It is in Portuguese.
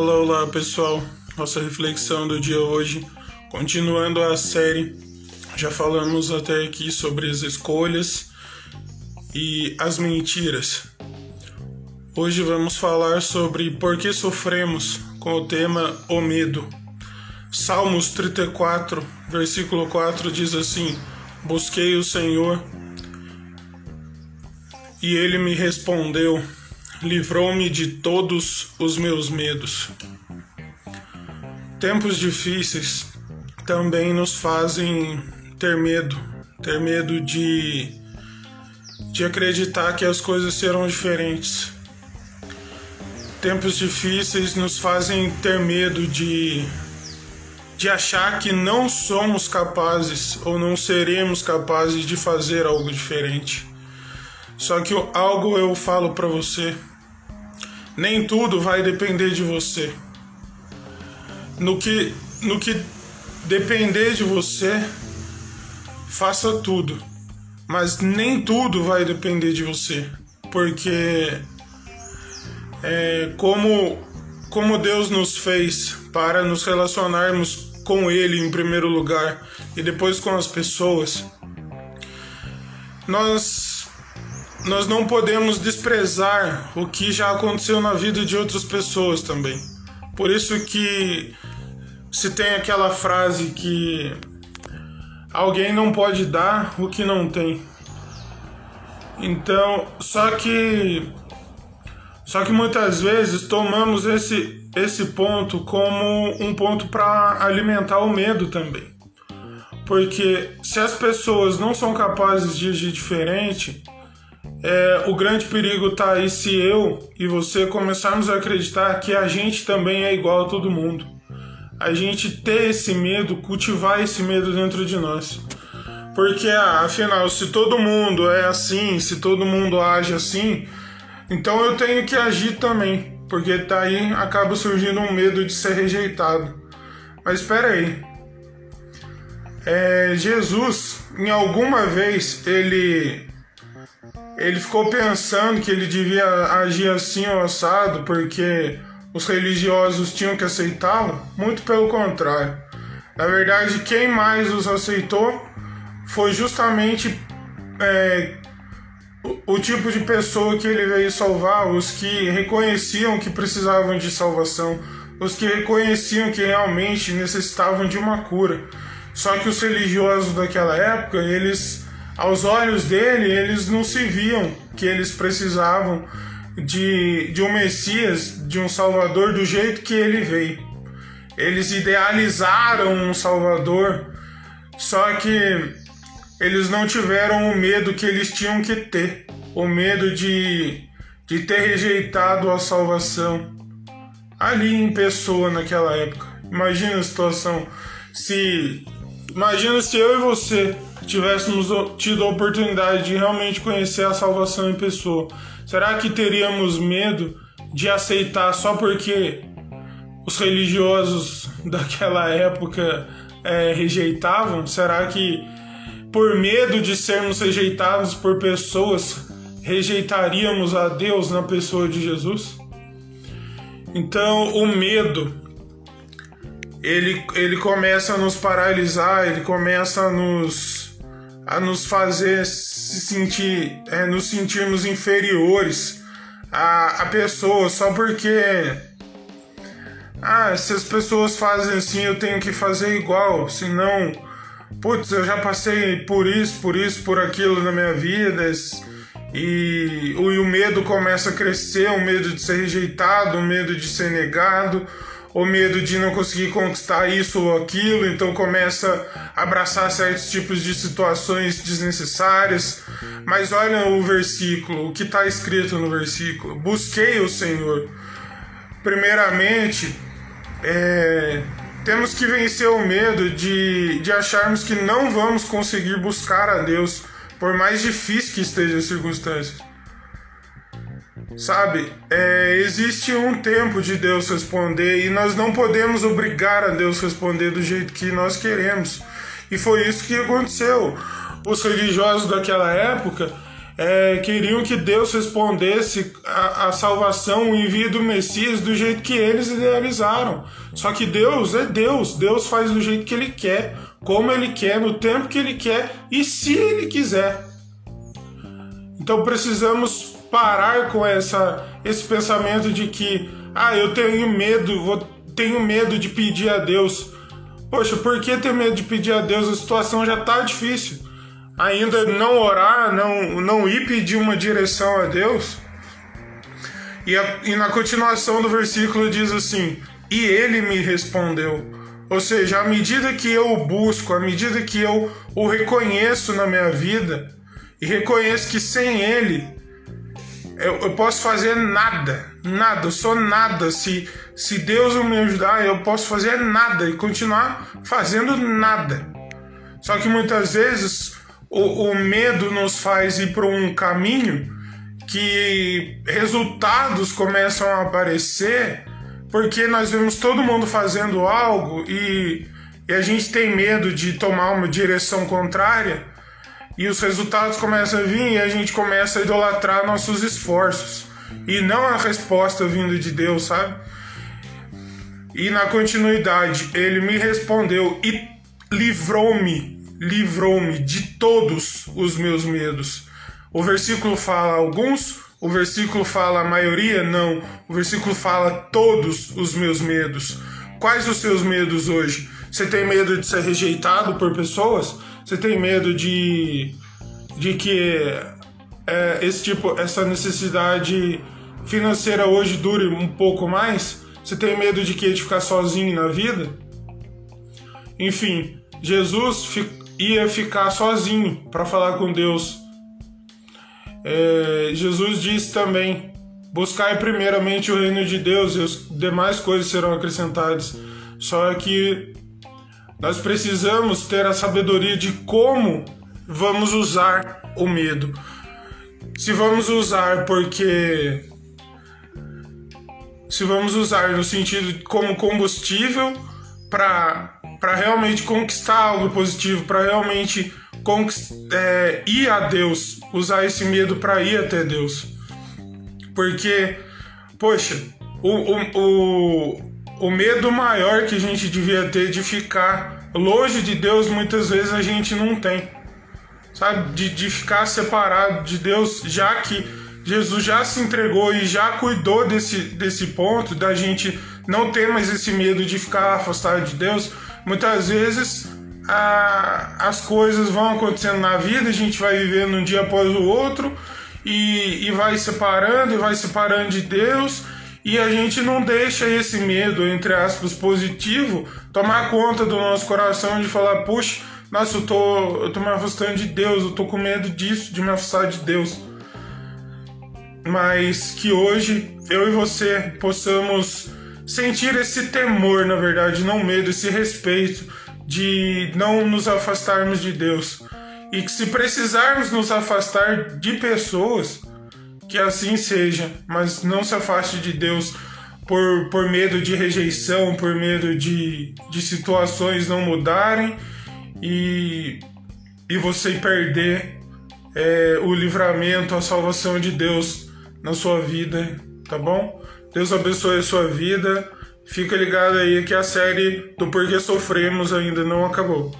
Olá, olá pessoal. Nossa reflexão do dia hoje, continuando a série, já falamos até aqui sobre as escolhas e as mentiras. Hoje vamos falar sobre por que sofremos com o tema o medo. Salmos 34, versículo 4 diz assim: Busquei o Senhor e ele me respondeu livrou-me de todos os meus medos. Tempos difíceis também nos fazem ter medo, ter medo de, de acreditar que as coisas serão diferentes. Tempos difíceis nos fazem ter medo de, de achar que não somos capazes ou não seremos capazes de fazer algo diferente. Só que algo eu falo para você nem tudo vai depender de você. No que, no que depender de você, faça tudo. Mas nem tudo vai depender de você. Porque é, como, como Deus nos fez para nos relacionarmos com Ele em primeiro lugar e depois com as pessoas, nós nós não podemos desprezar o que já aconteceu na vida de outras pessoas também. Por isso que se tem aquela frase que alguém não pode dar o que não tem. Então, só que só que muitas vezes tomamos esse esse ponto como um ponto para alimentar o medo também. Porque se as pessoas não são capazes de agir diferente, é, o grande perigo está aí se eu e você começarmos a acreditar que a gente também é igual a todo mundo. A gente ter esse medo, cultivar esse medo dentro de nós. Porque, ah, afinal, se todo mundo é assim, se todo mundo age assim, então eu tenho que agir também. Porque daí acaba surgindo um medo de ser rejeitado. Mas espera aí. É, Jesus, em alguma vez, ele ele ficou pensando que ele devia agir assim ou assado porque os religiosos tinham que aceitá-lo? Muito pelo contrário. Na verdade, quem mais os aceitou foi justamente é, o, o tipo de pessoa que ele veio salvar, os que reconheciam que precisavam de salvação, os que reconheciam que realmente necessitavam de uma cura. Só que os religiosos daquela época, eles aos olhos dele, eles não se viam que eles precisavam de, de um Messias, de um Salvador do jeito que ele veio. Eles idealizaram um Salvador, só que eles não tiveram o medo que eles tinham que ter o medo de, de ter rejeitado a salvação ali em pessoa naquela época. Imagina a situação se imagina se eu e você tivéssemos tido a oportunidade de realmente conhecer a salvação em pessoa, será que teríamos medo de aceitar só porque os religiosos daquela época é, rejeitavam? Será que por medo de sermos rejeitados por pessoas, rejeitaríamos a Deus na pessoa de Jesus? Então, o medo ele, ele começa a nos paralisar, ele começa a nos a nos fazer se sentir, é, nos sentirmos inferiores a, a pessoas só porque ah, se as pessoas fazem assim, eu tenho que fazer igual, senão, putz, eu já passei por isso, por isso, por aquilo na minha vida, e, e o medo começa a crescer, o medo de ser rejeitado, o medo de ser negado, o medo de não conseguir conquistar isso ou aquilo, então começa a abraçar certos tipos de situações desnecessárias. Mas olha o versículo, o que está escrito no versículo: Busquei o Senhor. Primeiramente, é, temos que vencer o medo de, de acharmos que não vamos conseguir buscar a Deus, por mais difícil que esteja as circunstâncias. Sabe, é, existe um tempo de Deus responder e nós não podemos obrigar a Deus responder do jeito que nós queremos. E foi isso que aconteceu. Os religiosos daquela época, é, queriam que Deus respondesse a, a salvação, o envio do Messias do jeito que eles idealizaram. Só que Deus é Deus, Deus faz do jeito que Ele quer, como Ele quer, no tempo que Ele quer e se Ele quiser. Então precisamos parar com essa, esse pensamento de que, ah, eu tenho medo, vou, tenho medo de pedir a Deus. Poxa, por que ter medo de pedir a Deus? A situação já está difícil ainda não orar, não, não ir pedir uma direção a Deus. E, a, e na continuação do versículo diz assim: E ele me respondeu. Ou seja, à medida que eu o busco, à medida que eu o reconheço na minha vida, e reconheço que sem ele eu, eu posso fazer nada, nada, sou nada. Se, se Deus não me ajudar, eu posso fazer nada e continuar fazendo nada. Só que muitas vezes o, o medo nos faz ir para um caminho que resultados começam a aparecer porque nós vemos todo mundo fazendo algo e, e, a gente tem medo de tomar uma direção contrária e os resultados começam a vir e a gente começa a idolatrar nossos esforços e não a resposta vindo de Deus, sabe? E na continuidade, ele me respondeu e livrou-me livrou-me de todos os meus medos. O versículo fala alguns, o versículo fala a maioria, não. O versículo fala todos os meus medos. Quais os seus medos hoje? Você tem medo de ser rejeitado por pessoas? Você tem medo de, de que é, esse tipo, essa necessidade financeira hoje dure um pouco mais? Você tem medo de que de ficar sozinho na vida? Enfim, Jesus ia ficar sozinho para falar com Deus. É, Jesus disse também: Buscai primeiramente o reino de Deus e as demais coisas serão acrescentadas. Só que nós precisamos ter a sabedoria de como vamos usar o medo. Se vamos usar porque. Se vamos usar no sentido como combustível para realmente conquistar algo positivo, para realmente é, ir a Deus, usar esse medo para ir até Deus. Porque, poxa, o, o, o, o medo maior que a gente devia ter de ficar longe de Deus, muitas vezes a gente não tem. Sabe? De, de ficar separado de Deus, já que Jesus já se entregou e já cuidou desse, desse ponto, da gente não ter mais esse medo de ficar afastado de Deus Muitas vezes a, as coisas vão acontecendo na vida, a gente vai vivendo um dia após o outro e, e vai separando e vai separando de Deus e a gente não deixa esse medo, entre aspas, positivo, tomar conta do nosso coração de falar, puxa, nossa, eu tô, eu tô me afastando de Deus, eu tô com medo disso, de me afastar de Deus. Mas que hoje eu e você possamos sentir esse temor, na verdade, não medo, esse respeito de não nos afastarmos de Deus. E que se precisarmos nos afastar de pessoas, que assim seja, mas não se afaste de Deus por, por medo de rejeição, por medo de, de situações não mudarem e, e você perder é, o livramento, a salvação de Deus na sua vida, tá bom? Deus abençoe a sua vida. Fica ligado aí que a série do Porquê Sofremos ainda não acabou.